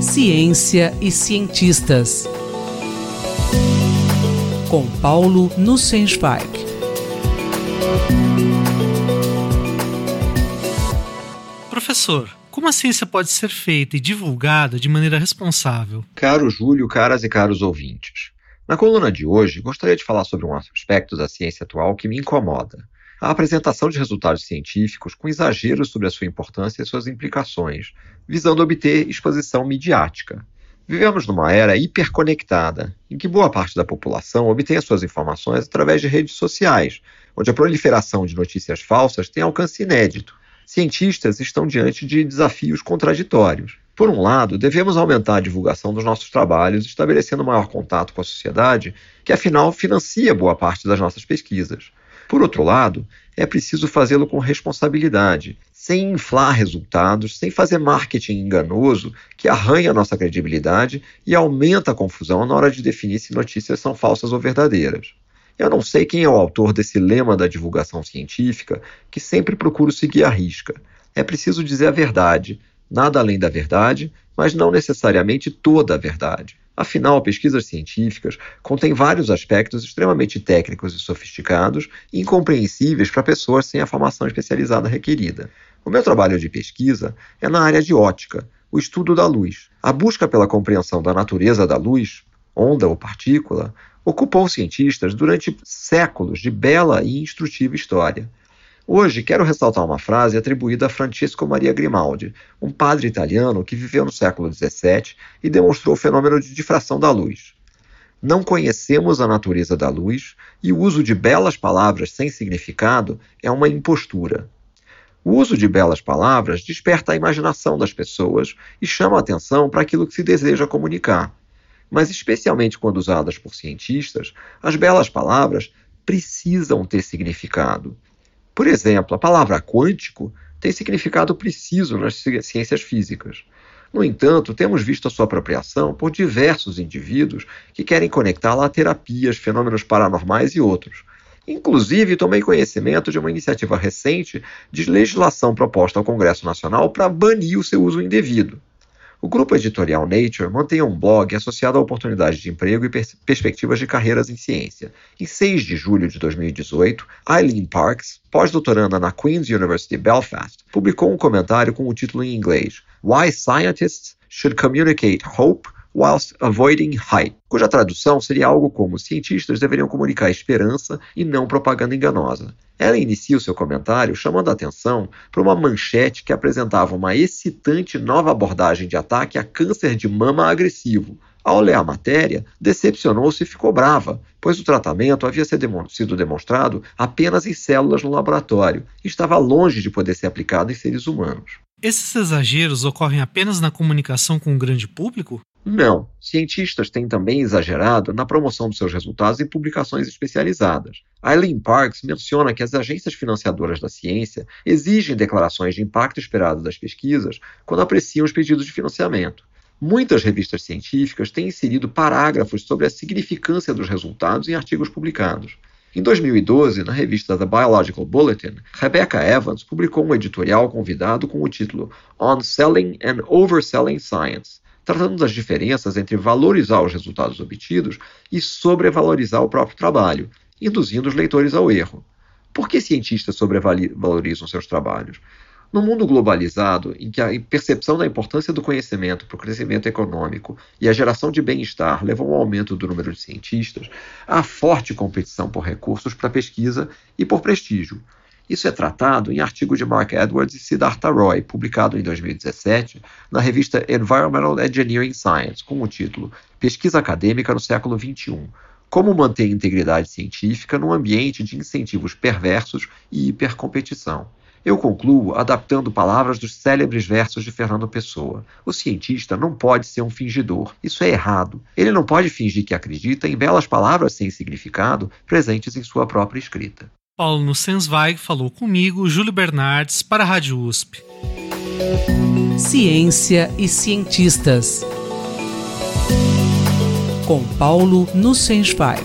Ciência e cientistas. Com Paulo Nussensweig. Professor, como a ciência pode ser feita e divulgada de maneira responsável? Caro Júlio, caras e caros ouvintes. Na coluna de hoje, gostaria de falar sobre um aspecto da ciência atual que me incomoda. A apresentação de resultados científicos com exageros sobre a sua importância e suas implicações, visando obter exposição midiática. Vivemos numa era hiperconectada, em que boa parte da população obtém as suas informações através de redes sociais, onde a proliferação de notícias falsas tem alcance inédito cientistas estão diante de desafios contraditórios. Por um lado, devemos aumentar a divulgação dos nossos trabalhos, estabelecendo maior contato com a sociedade, que afinal financia boa parte das nossas pesquisas. Por outro lado, é preciso fazê-lo com responsabilidade, sem inflar resultados, sem fazer marketing enganoso que arranha nossa credibilidade e aumenta a confusão na hora de definir se notícias são falsas ou verdadeiras. Eu não sei quem é o autor desse lema da divulgação científica que sempre procuro seguir à risca. É preciso dizer a verdade, nada além da verdade, mas não necessariamente toda a verdade. Afinal, pesquisas científicas contêm vários aspectos extremamente técnicos e sofisticados incompreensíveis para pessoas sem a formação especializada requerida. O meu trabalho de pesquisa é na área de ótica, o estudo da luz. A busca pela compreensão da natureza da luz, onda ou partícula, ocupou cientistas durante séculos de bela e instrutiva história. Hoje quero ressaltar uma frase atribuída a Francesco Maria Grimaldi, um padre italiano que viveu no século XVII e demonstrou o fenômeno de difração da luz. Não conhecemos a natureza da luz e o uso de belas palavras sem significado é uma impostura. O uso de belas palavras desperta a imaginação das pessoas e chama a atenção para aquilo que se deseja comunicar mas especialmente quando usadas por cientistas, as belas palavras precisam ter significado. Por exemplo, a palavra quântico tem significado preciso nas ciências físicas. No entanto, temos visto a sua apropriação por diversos indivíduos que querem conectá-la a terapias, fenômenos paranormais e outros. Inclusive, tomei conhecimento de uma iniciativa recente de legislação proposta ao Congresso Nacional para banir o seu uso indevido. O grupo editorial Nature mantém um blog associado a oportunidades de emprego e pers perspectivas de carreiras em ciência. Em 6 de julho de 2018, Eileen Parks, pós-doutoranda na Queen's University Belfast, publicou um comentário com o título em inglês Why Scientists Should Communicate Hope whilst avoiding hype, cuja tradução seria algo como cientistas deveriam comunicar esperança e não propaganda enganosa. Ela inicia o seu comentário chamando a atenção para uma manchete que apresentava uma excitante nova abordagem de ataque a câncer de mama agressivo. Ao ler a matéria, decepcionou-se e ficou brava, pois o tratamento havia sido demonstrado apenas em células no laboratório e estava longe de poder ser aplicado em seres humanos. Esses exageros ocorrem apenas na comunicação com o grande público? Não. Cientistas têm também exagerado na promoção dos seus resultados em publicações especializadas. Eileen Parks menciona que as agências financiadoras da ciência exigem declarações de impacto esperado das pesquisas quando apreciam os pedidos de financiamento. Muitas revistas científicas têm inserido parágrafos sobre a significância dos resultados em artigos publicados. Em 2012, na revista The Biological Bulletin, Rebecca Evans publicou um editorial convidado com o título On Selling and Overselling Science tratando das diferenças entre valorizar os resultados obtidos e sobrevalorizar o próprio trabalho, induzindo os leitores ao erro. Por que cientistas sobrevalorizam seus trabalhos? No mundo globalizado, em que a percepção da importância do conhecimento para o crescimento econômico e a geração de bem-estar levam ao aumento do número de cientistas, há forte competição por recursos para pesquisa e por prestígio, isso é tratado em artigo de Mark Edwards e Siddhartha Roy, publicado em 2017 na revista Environmental Engineering Science, com o título Pesquisa Acadêmica no Século XXI. Como manter a integridade científica num ambiente de incentivos perversos e hipercompetição. Eu concluo adaptando palavras dos célebres versos de Fernando Pessoa. O cientista não pode ser um fingidor. Isso é errado. Ele não pode fingir que acredita em belas palavras sem significado presentes em sua própria escrita. Paulo Nussensweig falou comigo, Júlio Bernardes, para a Rádio USP. Ciência e cientistas. Com Paulo Nussensweig.